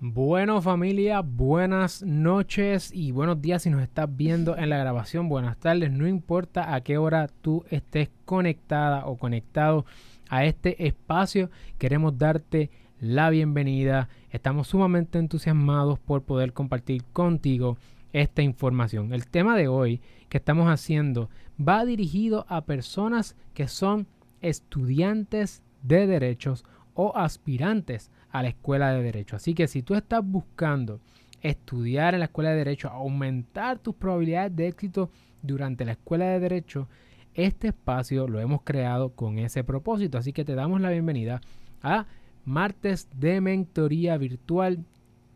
Bueno familia, buenas noches y buenos días si nos estás viendo en la grabación, buenas tardes, no importa a qué hora tú estés conectada o conectado a este espacio, queremos darte la bienvenida, estamos sumamente entusiasmados por poder compartir contigo esta información. El tema de hoy que estamos haciendo va dirigido a personas que son estudiantes de derechos o aspirantes a la escuela de derecho. Así que si tú estás buscando estudiar en la escuela de derecho, aumentar tus probabilidades de éxito durante la escuela de derecho, este espacio lo hemos creado con ese propósito. Así que te damos la bienvenida a martes de mentoría virtual,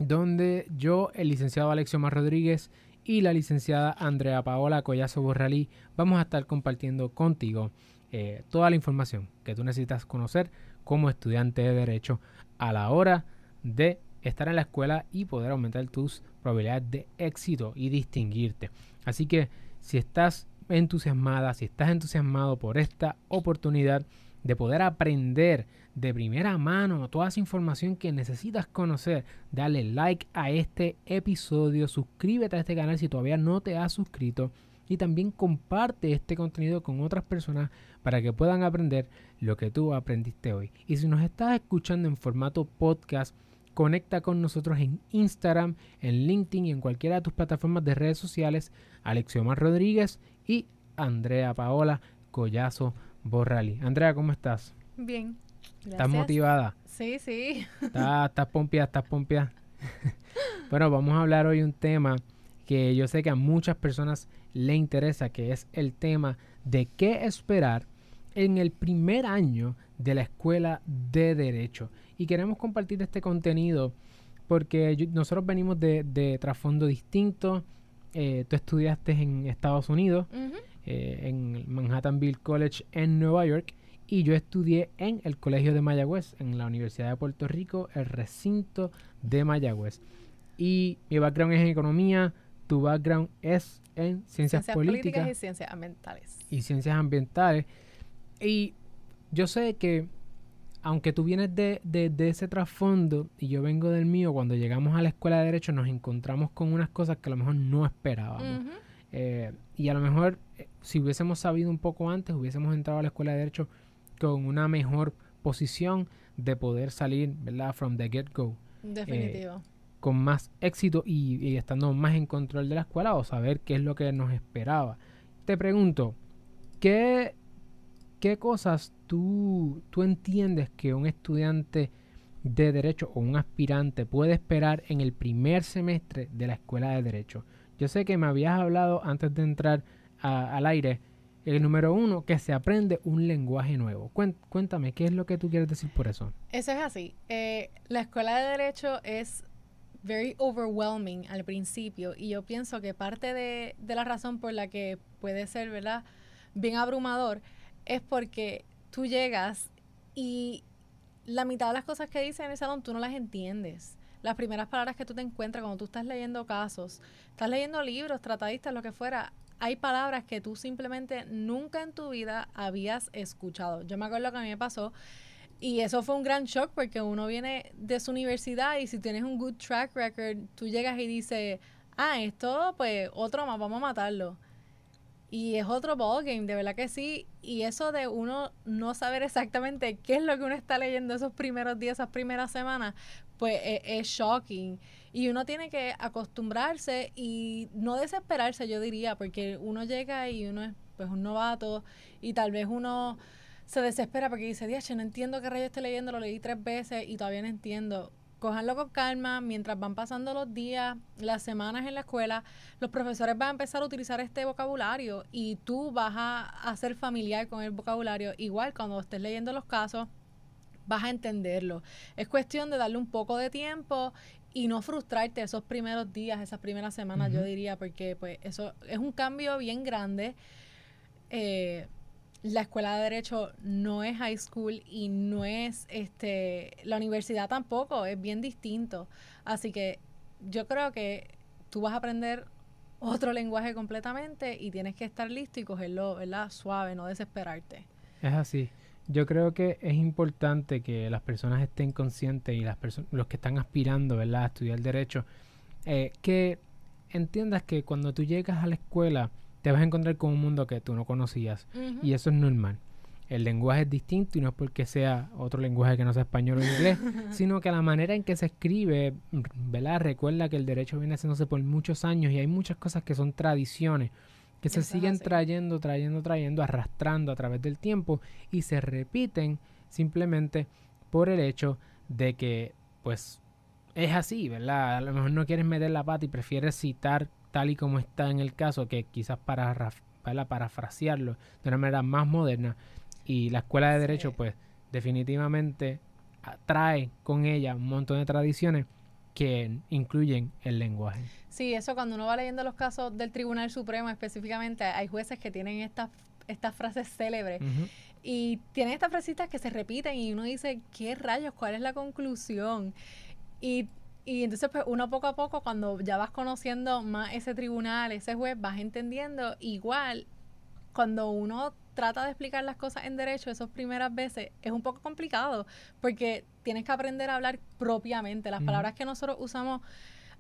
donde yo, el licenciado Alexio Mar Rodríguez y la licenciada Andrea Paola Collazo Borralí vamos a estar compartiendo contigo eh, toda la información que tú necesitas conocer como estudiante de derecho a la hora de estar en la escuela y poder aumentar tus probabilidades de éxito y distinguirte. Así que si estás entusiasmada, si estás entusiasmado por esta oportunidad de poder aprender de primera mano toda esa información que necesitas conocer, dale like a este episodio, suscríbete a este canal si todavía no te has suscrito y también comparte este contenido con otras personas para que puedan aprender lo que tú aprendiste hoy. Y si nos estás escuchando en formato podcast, conecta con nosotros en Instagram, en LinkedIn y en cualquiera de tus plataformas de redes sociales, Alexiomar Rodríguez y Andrea Paola Collazo Borrali. Andrea, ¿cómo estás? Bien. ¿Estás motivada? Sí, sí. ¿Estás, estás pompeada? ¿Estás pompeada? bueno, vamos a hablar hoy un tema que yo sé que a muchas personas le interesa, que es el tema de qué esperar en el primer año de la escuela de derecho. Y queremos compartir este contenido porque nosotros venimos de, trasfondo distinto. Eh, tú estudiaste en Estados Unidos, eh, en Manhattanville College en Nueva York, y yo estudié en el Colegio de Mayagüez, en la Universidad de Puerto Rico, el recinto de Mayagüez. Y mi background es en economía, tu background es en ciencias, políticas, y ciencias ambientales. Y ciencias ambientales. Y yo sé que, aunque tú vienes de, ese trasfondo y yo vengo del mío, cuando llegamos a la escuela de Derecho nos encontramos con unas cosas que a lo mejor no esperábamos. Eh, y a lo mejor, eh, si hubiésemos sabido un poco antes, hubiésemos entrado a la escuela de Derecho con una mejor posición de poder salir, ¿verdad? From the get-go. Definitivo con más éxito y, estando más en control de la escuela o saber qué es lo que nos esperaba. Te pregunto, ¿qué, qué cosas tú, tú entiendes que un estudiante de derecho o un aspirante puede esperar en el primer semestre de la escuela de derecho? Yo sé que me habías hablado antes de entrar al aire, el número uno, que se aprende un lenguaje nuevo. Cuéntame, ¿qué es lo que tú quieres decir por eso? Eso es así. Eh, la escuela de derecho es very overwhelming al principio y yo pienso que parte de, la razón por la que puede ser, ¿verdad? Bien abrumador es porque tú llegas y la mitad de las cosas que dicen en el salón tú no las entiendes. Las primeras palabras que tú te encuentras cuando tú estás leyendo casos, estás leyendo libros, tratadistas, lo que fuera, hay palabras que tú simplemente nunca en tu vida habías escuchado. Yo me acuerdo que a mí me pasó y eso fue un gran shock porque uno viene de su universidad y si tienes un good track record, tú llegas y dices, ah, esto, pues otro más, vamos a matarlo. Y es otro ballgame, de verdad que sí. Y eso de uno no saber exactamente qué es lo que uno está leyendo esos primeros días, esas primeras semanas, pues es, es shocking. Y uno tiene que acostumbrarse y no desesperarse, yo diría, porque uno llega y uno es pues un novato y tal vez uno se desespera porque dice, Dios, no entiendo qué rayo estoy leyendo, lo leí tres veces y todavía no entiendo. Cojanlo con calma, mientras van pasando los días, las semanas en la escuela, los profesores van a empezar a utilizar este vocabulario y tú vas a, ser familiar con el vocabulario. Igual cuando estés leyendo los casos, vas a entenderlo. Es cuestión de darle un poco de tiempo y no frustrarte esos primeros días, esas primeras semanas, yo diría, porque pues eso es un cambio bien grande. Eh, la escuela de derecho no es high school y no es este la universidad tampoco, es bien distinto. Así que yo creo que tú vas a aprender otro lenguaje completamente y tienes que estar listo y cogerlo, ¿verdad? Suave, no desesperarte. Es así. Yo creo que es importante que las personas estén conscientes y las los que están aspirando ¿verdad? a estudiar derecho, eh, que entiendas que cuando tú llegas a la escuela te vas a encontrar con un mundo que tú no conocías y eso es normal. El lenguaje es distinto y no es porque sea otro lenguaje que no sea español o inglés, sino que la manera en que se escribe, ¿verdad? Recuerda que el derecho viene haciéndose por muchos años y hay muchas cosas que son tradiciones que se siguen trayendo, trayendo, trayendo, arrastrando a través del tiempo y se repiten simplemente por el hecho de que, pues, es así, ¿verdad? A lo mejor no quieres meter la pata y prefieres citar tal y como está en el caso que quizás para, para parafrasearlo de una manera más moderna. Y la escuela de derecho, pues, definitivamente trae con ella un montón de tradiciones que incluyen el lenguaje. Sí, eso cuando uno va leyendo los casos del Tribunal Supremo específicamente, hay jueces que tienen estas estas frases célebres. Y tienen estas frasitas que se repiten y uno dice, ¿qué rayos? ¿Cuál es la conclusión? Y, y entonces pues uno poco a poco, cuando ya vas conociendo más ese tribunal, ese juez, vas entendiendo. Igual, cuando uno trata de explicar las cosas en derecho esas primeras veces es un poco complicado porque tienes que aprender a hablar propiamente. Las palabras que nosotros usamos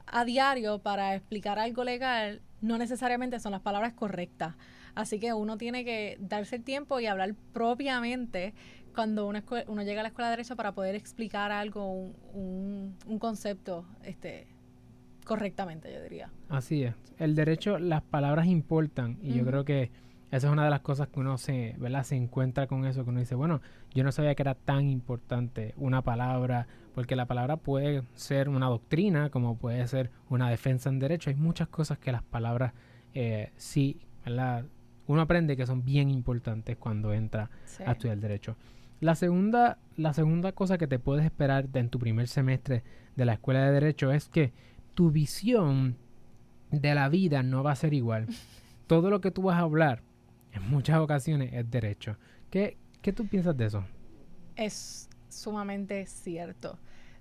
a diario para explicar algo legal no necesariamente son las palabras correctas. Así que uno tiene que darse el tiempo y hablar propiamente cuando uno, uno llega a la escuela de derecho para poder explicar algo, un, un, concepto este, correctamente, yo diría. Así es. El derecho, las palabras importan y yo creo que esa es una de las cosas que uno se, ¿verdad? se encuentra con eso, que uno dice, bueno, yo no sabía que era tan importante una palabra, porque la palabra puede ser una doctrina, como puede ser una defensa en derecho. Hay muchas cosas que las palabras eh, sí, ¿verdad? Uno aprende que son bien importantes cuando entra a estudiar derecho. La segunda, la segunda cosa que te puedes esperar en tu primer semestre de la escuela de derecho es que tu visión de la vida no va a ser igual. Todo lo que tú vas a hablar en muchas ocasiones es derecho. ¿Qué, qué tú piensas de eso? Es sumamente cierto.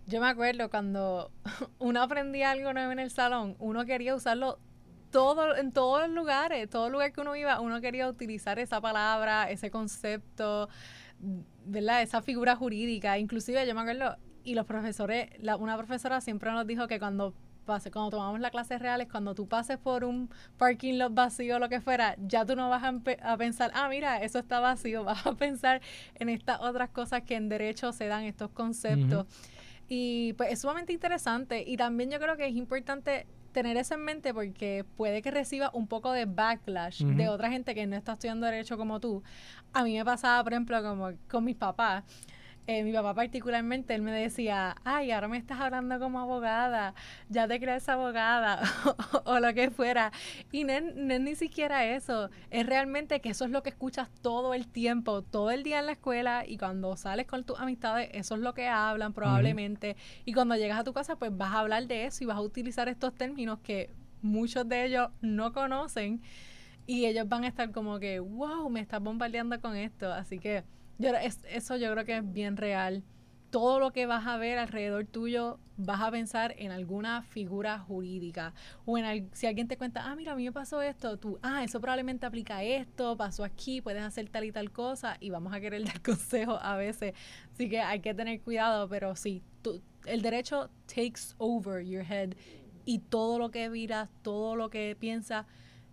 Yo me acuerdo cuando uno aprendía algo nuevo en el salón, uno quería usarlo todo, en todos los lugares, todo lugar que uno iba, uno quería utilizar esa palabra, ese concepto, ¿verdad? Esa figura jurídica. Inclusive yo me acuerdo, y los profesores, la, una profesora siempre nos dijo que cuando pase, cuando tomamos la clase reales, cuando tú pases por un parking lot vacío o lo que fuera, ya tú no vas a, pensar, ah, mira, eso está vacío, vas a pensar en estas otras cosas que en derecho se dan, estos conceptos. Y pues es sumamente interesante y también yo creo que es importante tener eso en mente porque puede que reciba un poco de backlash de otra gente que no está estudiando derecho como tú. A mí me pasaba, por ejemplo, como con mis papás eh, mi papá particularmente, él me decía, ay, ahora me estás hablando como abogada, ya te crees abogada o, lo que fuera. Y no, es ni siquiera eso, es realmente que eso es lo que escuchas todo el tiempo, todo el día en la escuela y cuando sales con tus amistades, eso es lo que hablan probablemente. Y cuando llegas a tu casa, pues vas a hablar de eso y vas a utilizar estos términos que muchos de ellos no conocen y ellos van a estar como que, wow, me estás bombardeando con esto. Así que yo, eso yo creo que es bien real. Todo lo que vas a ver alrededor tuyo, vas a pensar en alguna figura jurídica. O en si alguien te cuenta, ah, mira, a mí me pasó esto, tú, ah, eso probablemente aplica esto, pasó aquí, puedes hacer tal y tal cosa, y vamos a querer dar consejos a veces. Así que hay que tener cuidado, pero sí, el derecho takes over your head y todo lo que miras, todo lo que piensas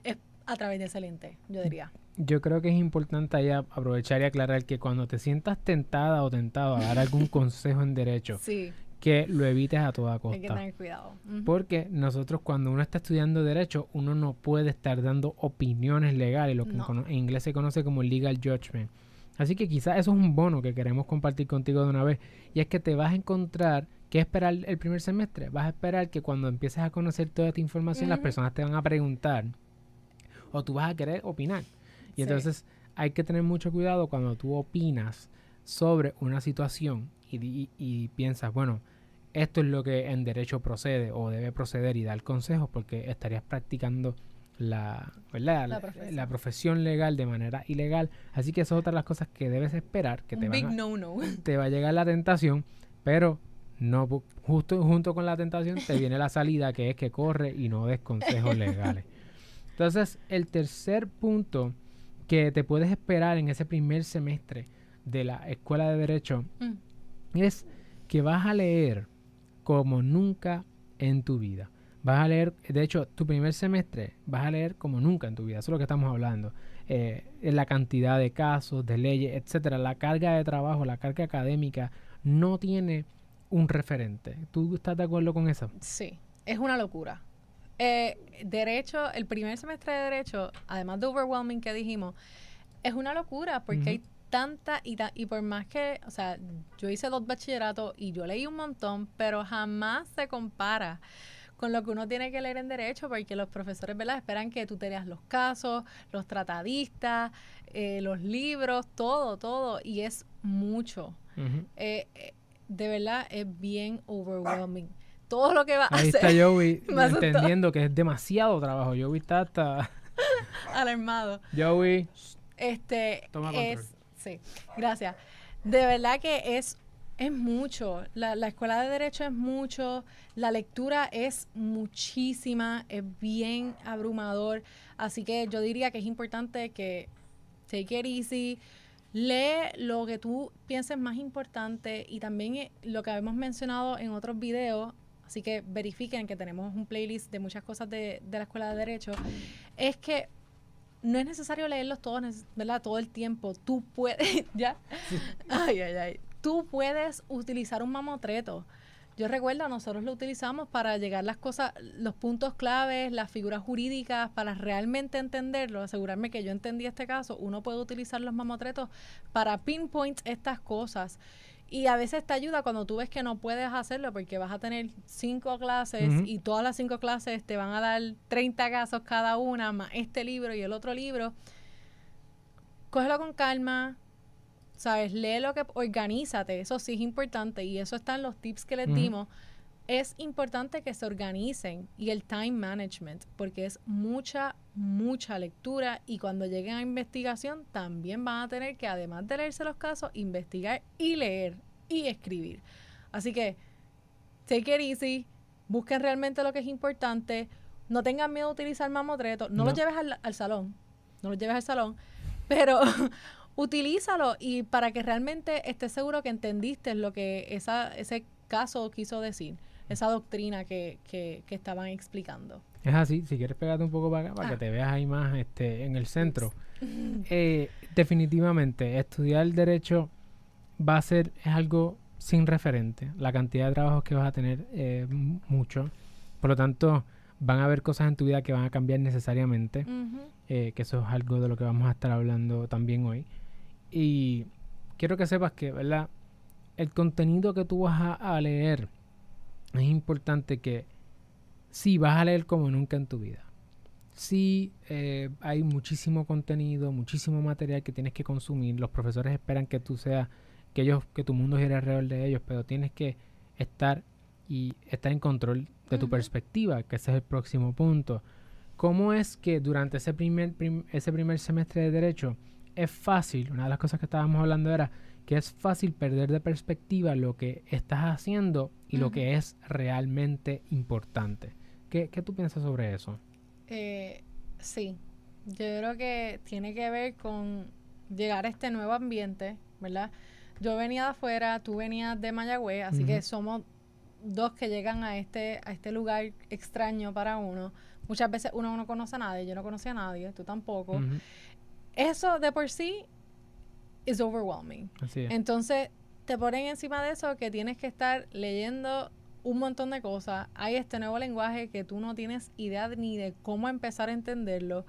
es a través de ese lente, yo diría yo creo que es importante ahí aprovechar y aclarar que cuando te sientas tentada o tentado a dar algún consejo en derecho, que lo evites a toda costa. Hay que tener cuidado. Porque nosotros cuando uno está estudiando derecho, uno no puede estar dando opiniones legales, lo que en inglés se conoce como legal judgment. Así que quizás eso es un bono que queremos compartir contigo de una vez. Y es que te vas a encontrar ¿Qué esperar el primer semestre? Vas a esperar que cuando empieces a conocer toda esta información, las personas te van a preguntar o tú vas a querer opinar. Y entonces hay que tener mucho cuidado cuando tú opinas sobre una situación y, piensas, bueno, esto es lo que en derecho procede o debe proceder y dar consejos porque estarías practicando la, La, profesión. legal de manera ilegal. Así que eso es otra de las cosas que debes esperar, que te, te va a llegar la tentación, pero no justo junto con la tentación te viene la salida que es que corre y no des consejos legales. Entonces, el tercer punto que te puedes esperar en ese primer semestre de la Escuela de Derecho Mm. es que vas a leer como nunca en tu vida. Vas a leer, de hecho, tu primer semestre vas a leer como nunca en tu vida. Eso es lo que estamos hablando. Eh, la cantidad de casos, de leyes, etcétera. La carga de trabajo, la carga académica no tiene un referente. ¿Tú estás de acuerdo con eso? Sí, es una locura. Eh, derecho, el primer semestre de Derecho, además de overwhelming que dijimos, es una locura porque hay tanta y, ta- y por más que, o sea, yo hice dos bachilleratos y yo leí un montón, pero jamás se compara con lo que uno tiene que leer en derecho porque los profesores, ¿verdad? Esperan que tú te leas los casos, los tratadistas, eh, los libros, todo, todo, y es mucho. Eh, eh, de verdad es bien overwhelming. Todo lo que va a Ahí está hacer Joey entendiendo que es demasiado trabajo. Joey está hasta... alarmado. Joey, Este Toma control. es sí, gracias. De verdad que es es mucho. La, la escuela de derecho es mucho. La lectura es muchísima. Es bien abrumador. Así que yo diría que es importante que take it easy. Lee lo que tú pienses más importante y también eh, lo que hemos mencionado en otros videos. Así que verifiquen que tenemos un playlist de muchas cosas de, de la escuela de derecho. Es que no es necesario leerlos todos, ¿verdad? Todo el tiempo. Tú puedes, ya. Ay, ay, ay. Tú puedes utilizar un mamotreto. Yo recuerdo, nosotros lo utilizamos para llegar las cosas, los puntos claves, las figuras jurídicas, para realmente entenderlo, asegurarme que yo entendí este caso. Uno puede utilizar los mamotretos para pinpoint estas cosas. Y a veces te ayuda cuando tú ves que no puedes hacerlo porque vas a tener cinco clases y todas las cinco clases te van a dar 30 casos cada una, más este libro y el otro libro. Cógelo con calma, ¿sabes? Lee lo que, organízate, eso sí es importante y eso está en los tips que les dimos. Es importante que se organicen y el time management, porque es mucha, mucha lectura y cuando lleguen a investigación también van a tener que, además de leerse los casos, investigar y leer y escribir. Así que, take it easy, busquen realmente lo que es importante, no tengan miedo a utilizar mamotreto, no, No. lo lleves al, al salón, no lo lleves al salón, pero utilízalo y para que realmente estés seguro que entendiste lo que esa, ese caso quiso decir, esa doctrina que, que, que estaban explicando. es así. Si quieres pegarte un poco para acá, para que Ah. te veas ahí más este, en el centro. Eh, definitivamente, estudiar derecho va a ser es algo sin referente. La cantidad de trabajos que vas a tener eh, mucho. Por lo tanto, van a haber cosas en tu vida que van a cambiar necesariamente. Eh, que eso es algo de lo que vamos a estar hablando también hoy. Y quiero que sepas que, ¿verdad? El contenido que tú vas a, a leer es importante que sí vas a leer como nunca en tu vida. Sí, eh, hay muchísimo contenido, muchísimo material que tienes que consumir. Los profesores esperan que tú seas, que ellos, que tu mundo gire alrededor de ellos, pero tienes que estar y estar en control de tu perspectiva, que ese es el próximo punto. ¿Cómo es que durante ese primer, prim- ese primer semestre de Derecho es fácil, una de las cosas que estábamos hablando era que es fácil perder de perspectiva lo que estás haciendo y lo que es realmente importante? ¿Qué, qué tú piensas sobre eso? Eh, sí, yo creo que tiene que ver con llegar a este nuevo ambiente, ¿verdad? Yo venía de afuera, tú venías de Mayagüez, así que somos dos que llegan a este, a este lugar extraño para uno. Muchas veces uno no conoce a nadie, yo no conocía a nadie, tú tampoco. Eso de por sí es overwhelming. Así es. Entonces, te ponen encima de eso que tienes que estar leyendo un montón de cosas. Hay este nuevo lenguaje que tú no tienes idea de- ni de cómo empezar a entenderlo.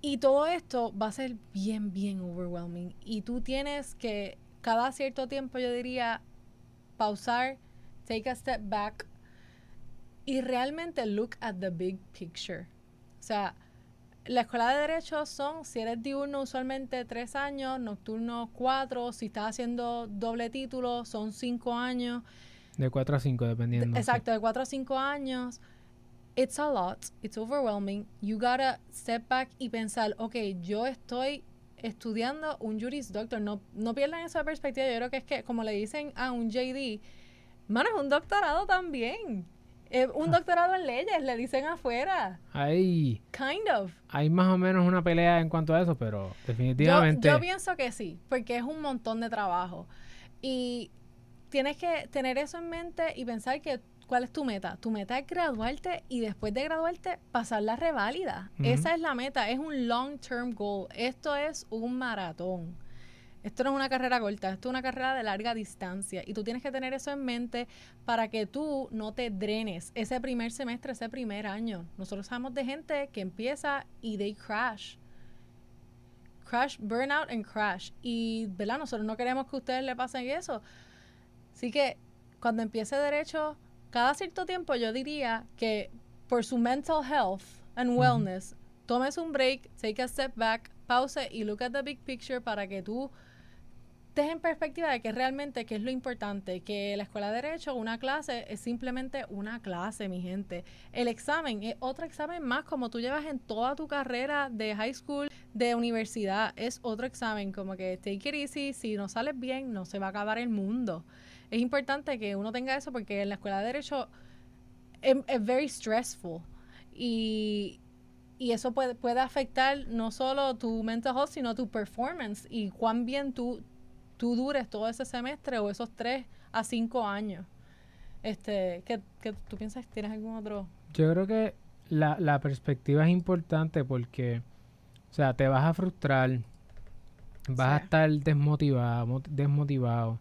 Y todo esto va a ser bien, bien overwhelming. Y tú tienes que, cada cierto tiempo, yo diría, pausar, take a step back y realmente look at the big picture. O sea, la escuela de derecho son, si eres diurno, usualmente tres años, nocturno cuatro, si estás haciendo doble título, son cinco años. De 4 a 5, De- dependiendo. exacto, de cuatro a cinco años. It's a lot, it's overwhelming. You gotta step back y pensar, ok, yo estoy estudiando un Juris Doctor. No, no pierdan esa perspectiva. Yo creo que es que, como le dicen a un JD, mano, es un doctorado también. Eh, un doctorado en leyes, le dicen afuera. Hay, Kind of. hay más o menos una pelea en cuanto a eso, pero definitivamente... yo pienso que sí, porque es un montón de trabajo. Y tienes que tener eso en mente y pensar que cuál es tu meta. Tu meta es graduarte y después de graduarte pasar la reválida. Esa es la meta, es un long term goal. Esto es un maratón. Esto no es una carrera corta, esto es una carrera de larga distancia y tú tienes que tener eso en mente para que tú no te drenes ese primer semestre, ese primer año. Nosotros sabemos de gente que empieza y they crash crash, burnout and crash. Y, ¿verdad? Nosotros no queremos que a ustedes le pasen eso. Así que cuando empiece derecho, cada cierto tiempo yo diría que por su mental health and wellness, tomes un break, take a step back, pause y look at the big picture para que tú estés en perspectiva de que realmente qué es lo importante, que la escuela de derecho, una clase es simplemente una clase, mi gente. El examen es otro examen más como tú llevas en toda tu carrera de high school, de universidad, es otro examen, como que take it easy, si no sales bien no se va a acabar el mundo. Es importante que uno tenga eso porque en la escuela de derecho es, es very stressful y, y eso puede, puede afectar no solo tu mental health, sino tu performance y cuán bien tú, tú dures todo ese semestre o esos tres a cinco años. Este, ¿qué, qué tú piensas? ¿Tienes algún otro? Yo creo que la, la perspectiva es importante porque, o sea, te vas a frustrar, vas a estar desmotivado, mo- desmotivado.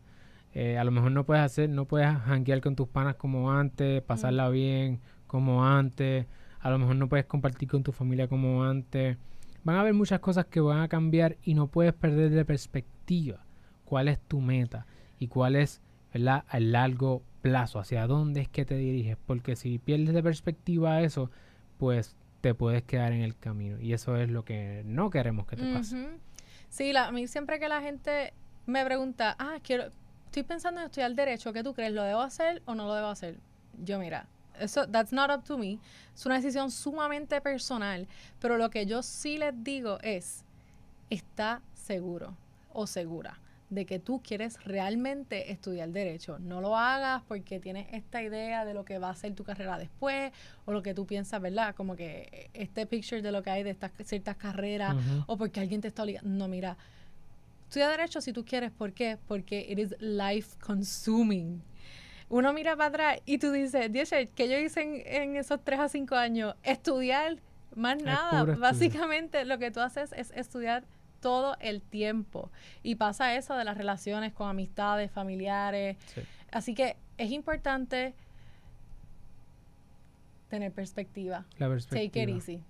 eh, a lo mejor no puedes hacer, no puedes janguear con tus panas como antes, pasarla bien como antes. A lo mejor no puedes compartir con tu familia como antes. Van a haber muchas cosas que van a cambiar y no puedes perder de perspectiva cuál es tu meta y cuál es, ¿verdad? A largo plazo, hacia dónde es que te diriges. Porque si pierdes de perspectiva eso, pues te puedes quedar en el camino. Y eso es lo que no queremos que te pase. Sí, la, a mí siempre que la gente me pregunta, ah, quiero, estoy pensando en estudiar derecho, ¿qué tú crees? ¿Lo debo hacer o no lo debo hacer? Yo, mira, eso, that's not up to me. Es una decisión sumamente personal, pero lo que yo sí les digo es, está seguro o segura de que tú quieres realmente estudiar derecho. No lo hagas porque tienes esta idea de lo que va a ser tu carrera después o lo que tú piensas, ¿verdad? Como que este picture de lo que hay de estas ciertas carreras o porque alguien te está obligando. No, mira, estudia derecho si tú quieres. ¿Por qué? Porque it is life consuming. Uno mira para atrás y tú dices, Dios, ¿qué yo hice en, en esos 3 a 5 años? Estudiar, más Es nada. estudio. Básicamente lo que tú haces es estudiar todo el tiempo. Y pasa eso de las relaciones con amistades, familiares. Sí. Así que es importante tener perspectiva. La Take perspectiva. it easy.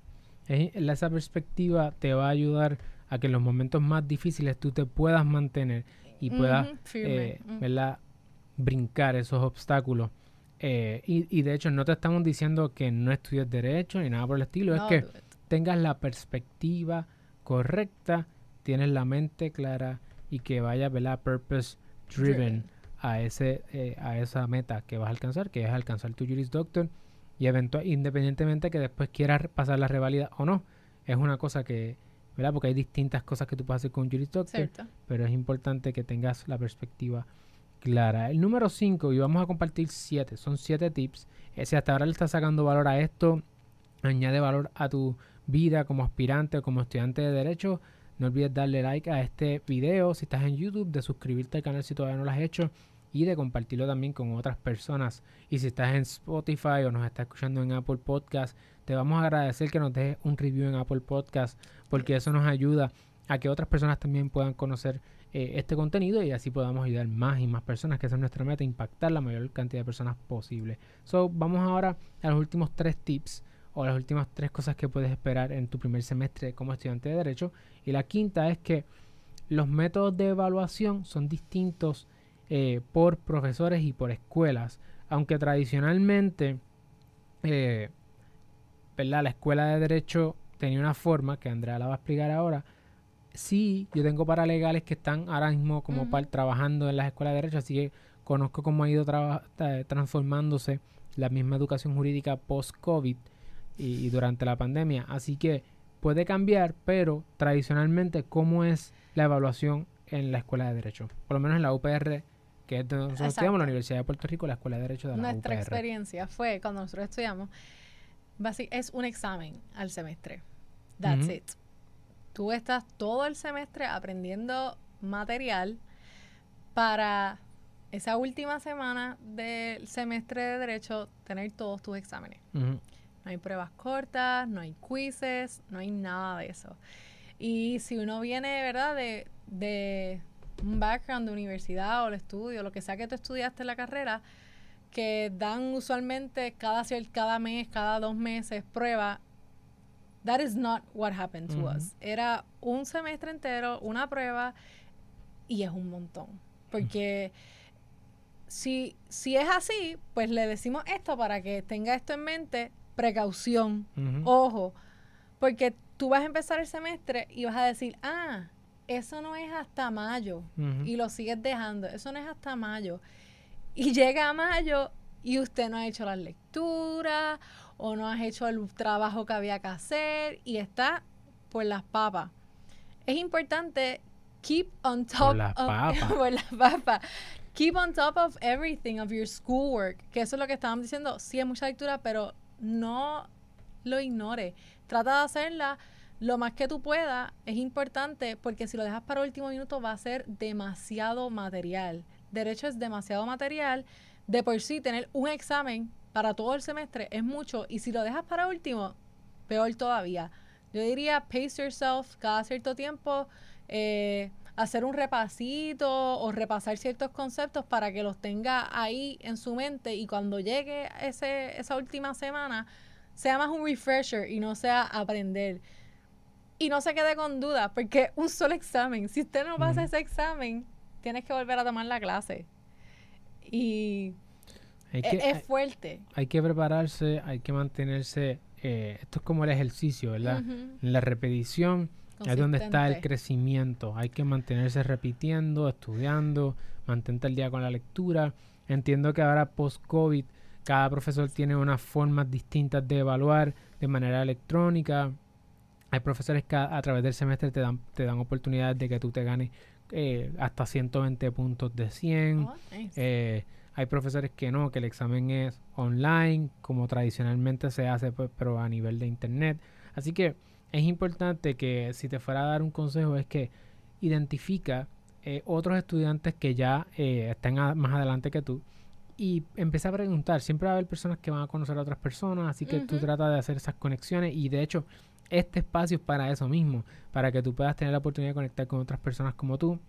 Es- esa perspectiva te va a ayudar a que en los momentos más difíciles tú te puedas mantener y puedas eh, Mm. ¿verdad? brincar esos obstáculos. Eh, y, y de hecho no te estamos diciendo que no estudies derecho ni nada por el estilo, No es que tengas la perspectiva correcta, tienes la mente clara y que vaya ¿verdad? purpose driven a ese eh, a esa meta que vas a alcanzar, que es alcanzar tu Juris Doctor y eventual, independientemente que después quieras pasar la revalida o no, es una cosa que, ¿verdad? Porque hay distintas cosas que tú puedes hacer con un Juris Doctor, Cierto. pero es importante que tengas la perspectiva clara. El número 5, y vamos a compartir 7, son 7 tips. Eh, si hasta ahora le estás sacando valor a esto, añade valor a tu vida como aspirante o como estudiante de derecho. No olvides darle like a este video si estás en YouTube, de suscribirte al canal si todavía no lo has hecho y de compartirlo también con otras personas. Y si estás en Spotify o nos estás escuchando en Apple Podcast, te vamos a agradecer que nos dejes un review en Apple Podcast porque eso nos ayuda a que otras personas también puedan conocer eh, este contenido y así podamos ayudar más y más personas, que esa es nuestra meta, impactar la mayor cantidad de personas posible. So, vamos ahora a los últimos tres tips o las últimas tres cosas que puedes esperar en tu primer semestre como estudiante de derecho. Y la quinta es que los métodos de evaluación son distintos eh, por profesores y por escuelas, aunque tradicionalmente eh, ¿verdad? la escuela de derecho tenía una forma que Andrea la va a explicar ahora. Sí, yo tengo paralegales que están ahora mismo como par- trabajando en las escuelas de derecho, así que conozco cómo ha ido ta- transformándose la misma educación jurídica post-COVID y, y durante la pandemia. Así que puede cambiar, pero tradicionalmente, ¿cómo es la evaluación en la escuela de derecho? Por lo menos en la UPR que es de nosotros estudiamos la Universidad de Puerto Rico, la Escuela de Derecho de la Nuestra experiencia fue cuando nosotros estudiamos, es un examen al semestre. That's it. Tú estás todo el semestre aprendiendo material para esa última semana del semestre de Derecho tener todos tus exámenes. No hay pruebas cortas, no hay quizzes, no hay nada de eso. Y si uno viene, ¿verdad?, de, de un background de universidad o el estudio, lo que sea que tú estudiaste en la carrera, que dan usualmente cada, cada mes, cada dos meses prueba, that is not what happened to us. Era un semestre entero, una prueba, y es un montón. Porque si, si es así, pues le decimos esto para que tenga esto en mente, precaución, ojo, porque tú vas a empezar el semestre y vas a decir, ah, eso no es hasta mayo, y lo sigues dejando, eso no es hasta mayo. Y llega a mayo y usted no ha hecho las lecturas o no has hecho el trabajo que había que hacer y está por las papas. Es importante keep on top por las papas. por las papas keep on top of everything of your schoolwork, que eso es lo que estábamos diciendo. Sí, es mucha lectura, pero no lo ignore. Trata de hacerla lo más que tú puedas. Es importante porque si lo dejas para último minuto va a ser demasiado material. Derecho es demasiado material. De por sí, tener un examen para todo el semestre es mucho. Y si lo dejas para último, peor todavía. Yo diría, pace yourself cada cierto tiempo. Eh, hacer un repasito o repasar ciertos conceptos para que los tenga ahí en su mente y cuando llegue ese, esa última semana sea más un refresher y no sea aprender. Y no se quede con dudas, porque un solo examen, si usted no pasa ese examen, tienes que volver a tomar la clase. Y e, es, fuerte. Hay que prepararse, hay que mantenerse. Eh, esto es como el ejercicio, ¿verdad? La repetición es donde está el crecimiento. Hay que mantenerse repitiendo, estudiando, mantente al día con la lectura. Entiendo que ahora post-COVID cada profesor tiene unas formas distintas de evaluar de manera electrónica. Hay profesores que a, través del semestre te dan, te dan oportunidades de que tú te ganes eh, hasta 120 puntos de 100. Eh, hay profesores que no, que el examen es online, como tradicionalmente se hace, pues, pero a nivel de internet. Así que es importante que si te fuera a dar un consejo es que identifica eh, otros estudiantes que ya eh, estén más adelante que tú y empieza a preguntar. Siempre va a haber personas que van a conocer a otras personas, así que tú trata de hacer esas conexiones y de hecho este espacio es para eso mismo, para que tú puedas tener la oportunidad de conectar con otras personas como tú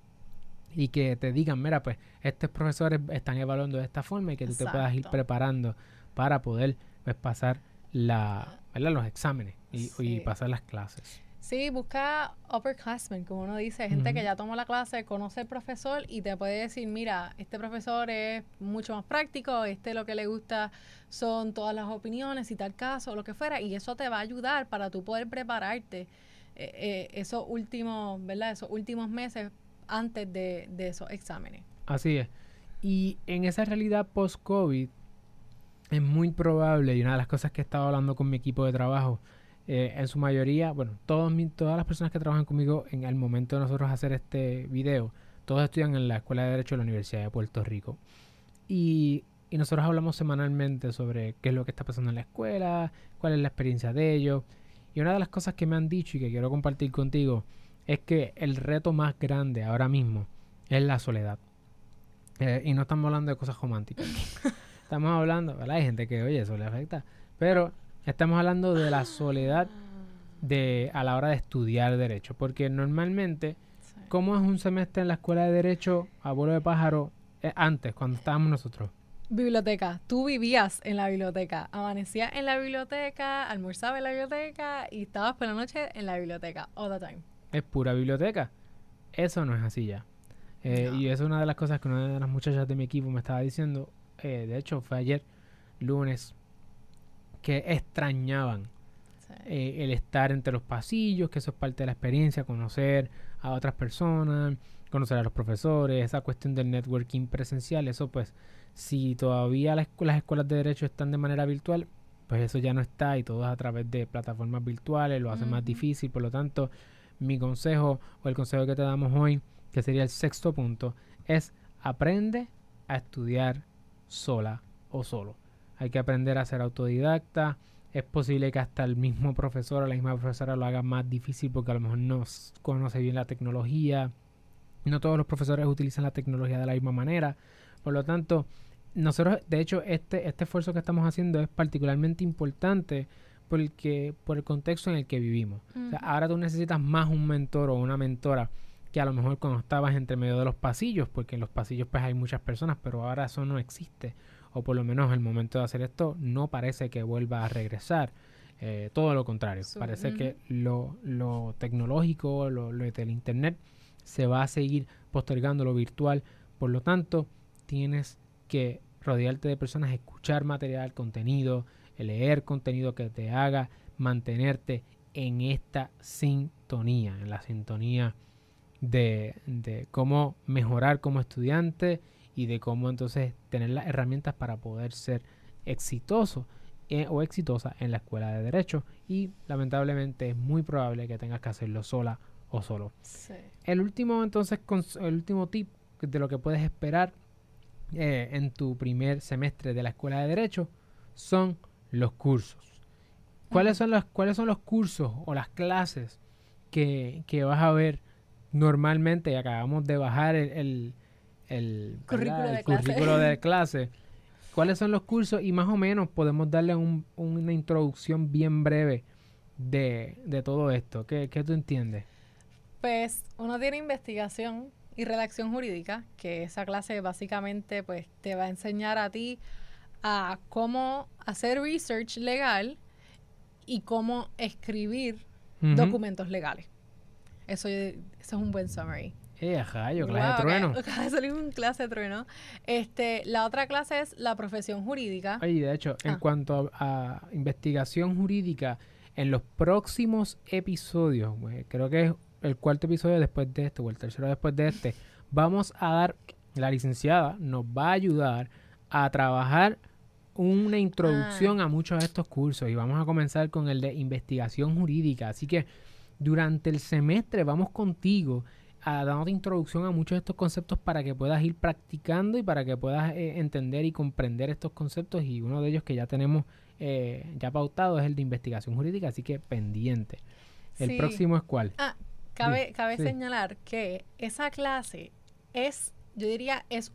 y que te digan, mira, pues estos profesores están evaluando de esta forma y que tú te puedas ir preparando para poder pues, pasar la, los exámenes y, pasar las clases. Sí, busca upperclassmen, como uno dice, gente que ya tomó la clase, conoce al profesor y te puede decir, mira, este profesor es mucho más práctico, este lo que le gusta son todas las opiniones y tal caso, lo que fuera, y eso te va a ayudar para tú poder prepararte eh, eh, esos últimos, ¿verdad? Esos últimos meses antes de, de esos exámenes. Así es. Y en esa realidad post-COVID, es muy probable, y una de las cosas que he estado hablando con mi equipo de trabajo, eh, en su mayoría, bueno, todos todas las personas que trabajan conmigo en el momento de nosotros hacer este video, todos estudian en la Escuela de Derecho de la Universidad de Puerto Rico. Y, y nosotros hablamos semanalmente sobre qué es lo que está pasando en la escuela, cuál es la experiencia de ellos. Y una de las cosas que me han dicho y que quiero compartir contigo es que el reto más grande ahora mismo es la soledad. Eh, y no estamos hablando de cosas románticas. Estamos hablando, ¿verdad? Hay gente que, oye, eso le afecta. Pero estamos hablando de la soledad de, a la hora de estudiar Derecho. Porque normalmente, ¿cómo es un semestre en la escuela de Derecho, abuelo de pájaro, eh, antes, cuando estábamos nosotros? Biblioteca. Tú vivías en la biblioteca. Amanecías en la biblioteca, almorzabas en la biblioteca y estabas por la noche en la biblioteca. All the time. Es pura biblioteca. Eso no es así ya. Eh, y es una de las cosas que una de las muchachas de mi equipo me estaba diciendo. Eh, de hecho fue ayer, lunes, que extrañaban eh, el estar entre los pasillos, que eso es parte de la experiencia, conocer a otras personas, conocer a los profesores, esa cuestión del networking presencial, eso pues si todavía las, escuelas de derecho están de manera virtual, pues eso ya no está y todo es a través de plataformas virtuales, lo hace más difícil, por lo tanto mi consejo o el consejo que te damos hoy, que sería el sexto punto, es aprende a estudiar sola o solo. Hay que aprender a ser autodidacta. Es posible que hasta el mismo profesor o la misma profesora lo haga más difícil porque a lo mejor no conoce bien la tecnología. No todos los profesores utilizan la tecnología de la misma manera. Por lo tanto, nosotros, de hecho, este, este esfuerzo que estamos haciendo es particularmente importante porque, por el contexto en el que vivimos. ahora tú necesitas más un mentor o una mentora que a lo mejor cuando estabas entre medio de los pasillos, porque en los pasillos pues hay muchas personas, pero ahora eso no existe. O por lo menos el momento de hacer esto no parece que vuelva a regresar. Eh, todo lo contrario. parece que lo, lo tecnológico, lo, lo del Internet, se va a seguir postergando lo virtual. Por lo tanto, tienes que rodearte de personas, escuchar material, contenido, leer contenido que te haga mantenerte en esta sintonía, en la sintonía de, cómo mejorar como estudiante y de cómo entonces tener las herramientas para poder ser exitoso eh, o exitosa en la escuela de derecho y lamentablemente es muy probable que tengas que hacerlo sola o solo. El último entonces, el último tip de lo que puedes esperar eh, en tu primer semestre de la escuela de derecho son los cursos. ¿Cuáles son los, ¿Cuáles son los cursos o las clases que, vas a ver normalmente? Y acabamos de bajar el, el, currículo, de, clase. ¿Cuáles son los cursos? Y más o menos podemos darle una introducción bien breve de, todo esto. ¿Qué, ¿Qué tú entiendes? Pues uno tiene investigación y redacción jurídica, que esa clase básicamente pues te va a enseñar a ti a cómo hacer research legal y cómo escribir documentos legales. Eso, eso, es un buen summary. Eh, clase de trueno. un clase de trueno. Este, la otra clase es la profesión jurídica. Y de hecho, en ah. cuanto a, investigación jurídica, en los próximos episodios, pues, creo que es el cuarto episodio después de este o el tercero después de este, vamos a dar, la licenciada nos va a ayudar a trabajar una introducción ah. a muchos de estos cursos y vamos a comenzar con el de investigación jurídica. Así que durante el semestre vamos contigo a dándote introducción a muchos de estos conceptos para que puedas ir practicando y para que puedas eh, entender y comprender estos conceptos y uno de ellos que ya tenemos eh, ya pautado es el de investigación jurídica, así que pendiente. El próximo es cuál? Ah, cabe, cabe señalar que esa clase es, yo diría, es,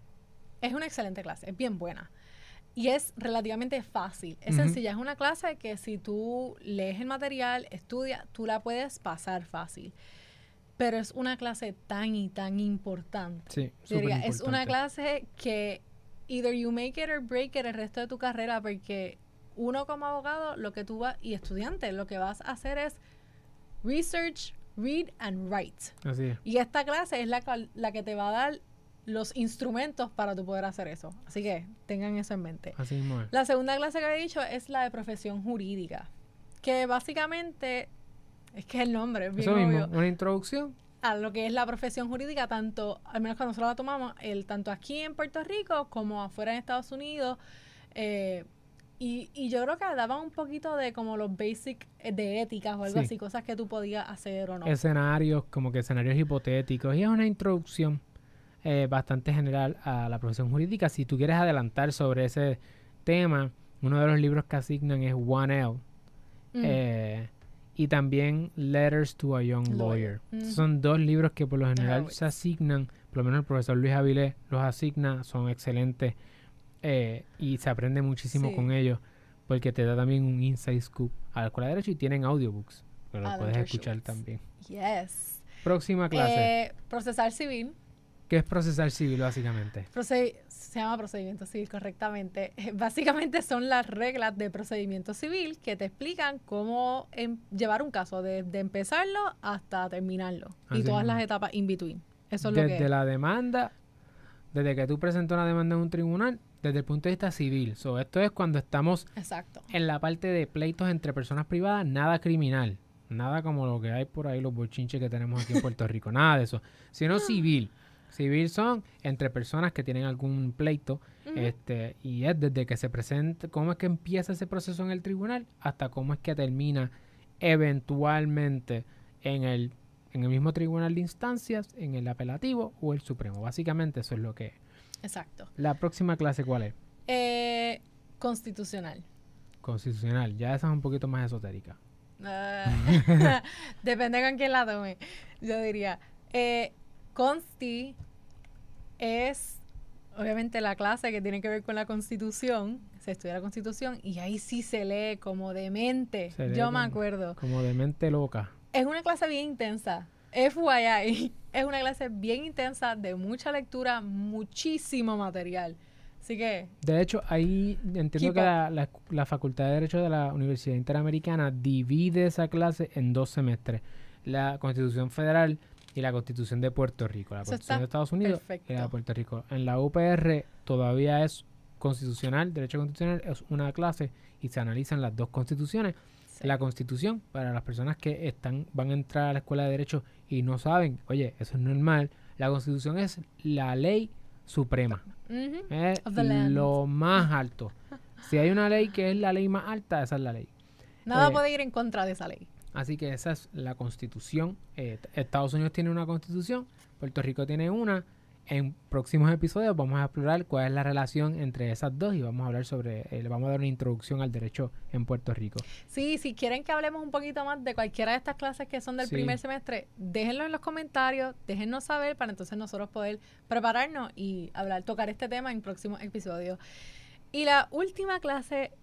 es una excelente clase, es bien buena. Y es relativamente fácil, es sencilla, es una clase que si tú lees el material, estudias, tú la puedes pasar fácil. Pero es una clase tan y tan importante. Sí, Diría, es una clase que either you make it or break it el resto de tu carrera porque uno como abogado, lo que tú vas, y estudiante, lo que vas a hacer es research, read and write. Así es. Y esta clase es la, la que te va a dar los instrumentos para tu poder hacer eso. Así que tengan eso en mente. Así mismo La segunda clase que había dicho es la de profesión jurídica, que básicamente es que el nombre es bien eso mismo, una introducción a lo que es la profesión jurídica, tanto, al menos cuando nosotros la tomamos, el, tanto aquí en Puerto Rico como afuera en Estados Unidos. Eh, y, y, yo creo que daban un poquito de como los basics de ética o algo así, cosas que tú podías hacer o no. Escenarios, como que escenarios hipotéticos. Y es una introducción eh, bastante general a la profesión jurídica. Si tú quieres adelantar sobre ese tema, uno de los libros que asignan es One L. Mm. Eh, y también Letters to a Young Lawyer. Mm. Son dos libros que por lo general se asignan, por lo menos el profesor Luis Avilés los asigna, son excelentes eh, y se aprende muchísimo con ellos porque te da también un inside scoop a la escuela de derecho y tienen audiobooks que lo puedes escuchar también. Yes. Próxima clase. procesar civil. ¿Qué es procesar civil, básicamente? se llama procedimiento civil correctamente. Básicamente son las reglas de procedimiento civil que te explican cómo em, llevar un caso, desde empezarlo hasta terminarlo. y todas las etapas in between. Eso es desde lo que... la demanda, desde que tú presentas una demanda en un tribunal, desde el punto de vista civil. So, esto es cuando estamos Exacto. en la parte de pleitos entre personas privadas, nada criminal. Nada como lo que hay por ahí, los bochinches que tenemos aquí en Puerto Rico. Nada de eso. Sino civil. Civil son entre personas que tienen algún pleito este, y es desde que se presenta, cómo es que empieza ese proceso en el tribunal hasta cómo es que termina eventualmente en el, en el mismo tribunal de instancias, en el apelativo o el supremo. Básicamente eso es lo que Exacto. ¿La próxima clase cuál es? Eh, constitucional. Constitucional. Ya esa es un poquito más esotérica. Ah, depende con quién la tome. Yo diría, eh, consti es obviamente la clase que tiene que ver con la constitución, se estudia la constitución y ahí sí se lee como demente. Se Yo me como- acuerdo. Como de mente loca. Es una clase bien intensa. FYI, es una clase bien intensa de mucha lectura, muchísimo material. Así que, De hecho, ahí entiendo que up. la, la- la Facultad de Derecho de la Universidad Interamericana divide esa clase en dos semestres. La Constitución Federal y la Constitución de Puerto Rico. La Eso Constitución de Estados Unidos y la de perfecto. Puerto Rico. En la UPR todavía es constitucional, Derecho Constitucional es una clase y se analizan las dos constituciones. sí. La Constitución, para las personas que están van a entrar a la Escuela de Derecho y no saben, oye, eso es normal, la Constitución es la ley suprema. Es lo más alto. Si hay una ley que es la ley más alta, esa es la ley. Nada Eh, puede ir en contra de esa ley. Así que esa es la constitución. Eh, Estados Unidos tiene una constitución, Puerto Rico tiene una. En próximos episodios vamos a explorar cuál es la relación entre esas dos y vamos a hablar sobre, eh, le vamos a dar una introducción al derecho en Puerto Rico. Sí, si quieren que hablemos un poquito más de cualquiera de estas clases que son del Sí. primer semestre, déjenlo en los comentarios, déjennos saber para entonces nosotros poder prepararnos y hablar, tocar este tema en próximos episodios. Y la última clase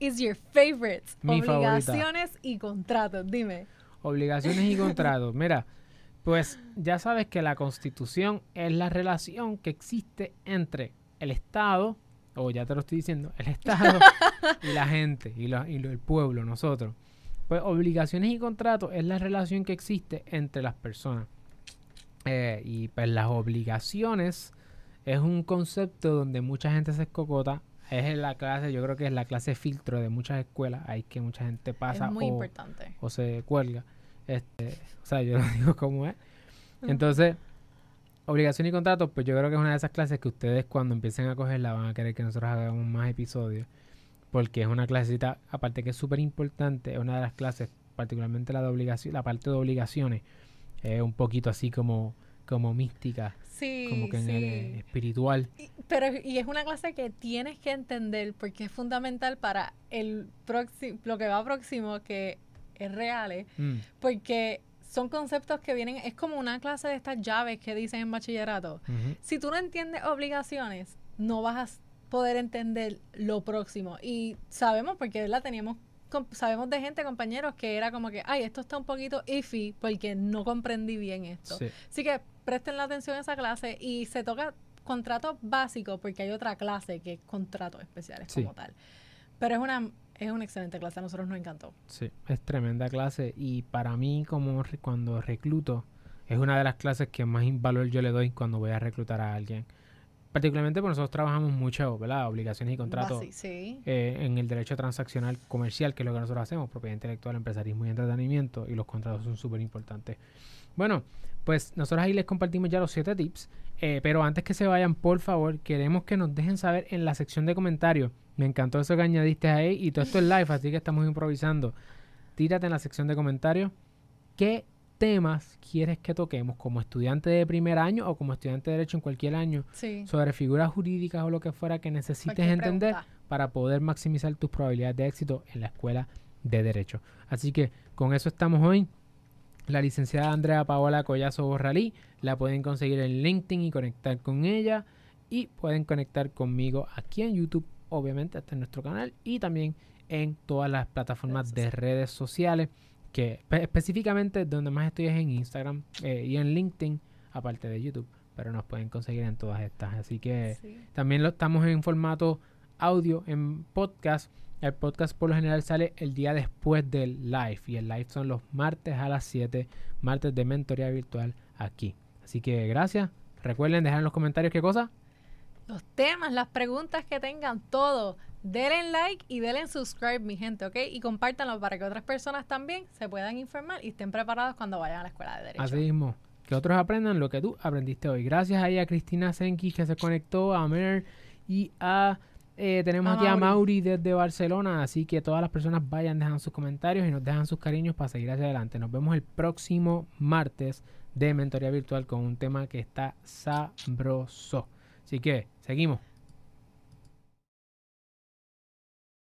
is your favorite. Mi favorita. Obligaciones y contratos. Dime. Obligaciones y contratos. Mira, pues ya sabes que la constitución es la relación que existe entre el Estado, o ya te lo estoy diciendo, el Estado y la gente, y, lo- y lo- el pueblo, nosotros. Pues obligaciones y contratos es la relación que existe entre las personas. Eh, y pues las obligaciones es un concepto donde mucha gente se escocota. Es la clase, yo creo que es la clase filtro de muchas escuelas. Ahí que mucha gente pasa es muy o, importante. o se cuelga. Este, o sea, yo lo digo como es. Entonces, obligación y contratos, pues yo creo que es una de esas clases que ustedes cuando empiecen a cogerla van a querer que nosotros hagamos más episodios. Porque es una clasecita, aparte que es súper importante, es una de las clases, particularmente la de obligación, la parte de obligaciones, es un poquito así como, como mística, Sí, como que en el, eh, sí. espiritual. Y- Pero y es una clase que tienes que entender porque es fundamental para el próximo, lo que va próximo, que es reales, Mm, porque son conceptos que vienen, es como una clase de estas llaves que dicen en bachillerato. Si tú no entiendes obligaciones, no vas a poder entender lo próximo. Y sabemos, porque la teníamos, sabemos de gente, compañeros, que era como que, ay, esto está un poquito iffy porque no comprendí bien esto. Sí. Así que presten la atención a esa clase y se toca contrato básico porque hay otra clase que es contratos especiales Sí. como tal. Pero es una, es una excelente clase, a nosotros nos encantó. Sí, es tremenda clase y para mí como re- cuando recluto es una de las clases que más valor yo le doy cuando voy a reclutar a alguien. Particularmente porque nosotros trabajamos mucho, ¿verdad? Obligaciones y contratos Basi- sí. eh, en el derecho transaccional comercial, que es lo que nosotros hacemos, propiedad intelectual, empresarismo y entretenimiento, y los contratos son súper importantes. Bueno, pues nosotros ahí les compartimos ya los siete tips, eh, pero antes que se vayan, por favor, queremos que nos dejen saber en la sección de comentarios. Me encantó eso que añadiste ahí, y todo esto es live, así que estamos improvisando. Tírate en la sección de comentarios qué temas quieres que toquemos como estudiante de primer año o como estudiante de derecho en cualquier año Sí. sobre figuras jurídicas o lo que fuera que necesites Cualquier entender pregunta. para poder maximizar tus probabilidades de éxito en la escuela de Derecho. Así que con eso estamos hoy. La licenciada Andrea Paola Collazo Borralí la pueden conseguir en LinkedIn y conectar con ella. Y pueden conectar conmigo aquí en YouTube, obviamente, hasta en nuestro canal. Y también en todas las plataformas de redes sociales. Que espe- específicamente donde más estoy es en Instagram eh, y en LinkedIn, aparte de YouTube. Pero nos pueden conseguir en todas estas. Así que Sí. también lo estamos en formato audio, en podcast. El podcast por lo general sale el día después del live. Y el live son los martes a las 7, martes de mentoría virtual aquí. Así que gracias. Recuerden dejar en los comentarios qué cosa. Los temas, las preguntas que tengan, todo. Denle like y denle subscribe, mi gente, ¿ok? Y compártanlo para que otras personas también se puedan informar y estén preparados cuando vayan a la escuela de Derecho. Así mismo. Que otros aprendan lo que tú aprendiste hoy. Gracias ahí a Cristina Senki que se conectó, a Mer y a... eh, tenemos A aquí a Mauri. Mauri desde Barcelona, así que todas las personas vayan, dejan sus comentarios y nos dejan sus cariños para seguir hacia adelante. Nos vemos el próximo martes de Mentoría Virtual con un tema que está sabroso. Así que Seguimos.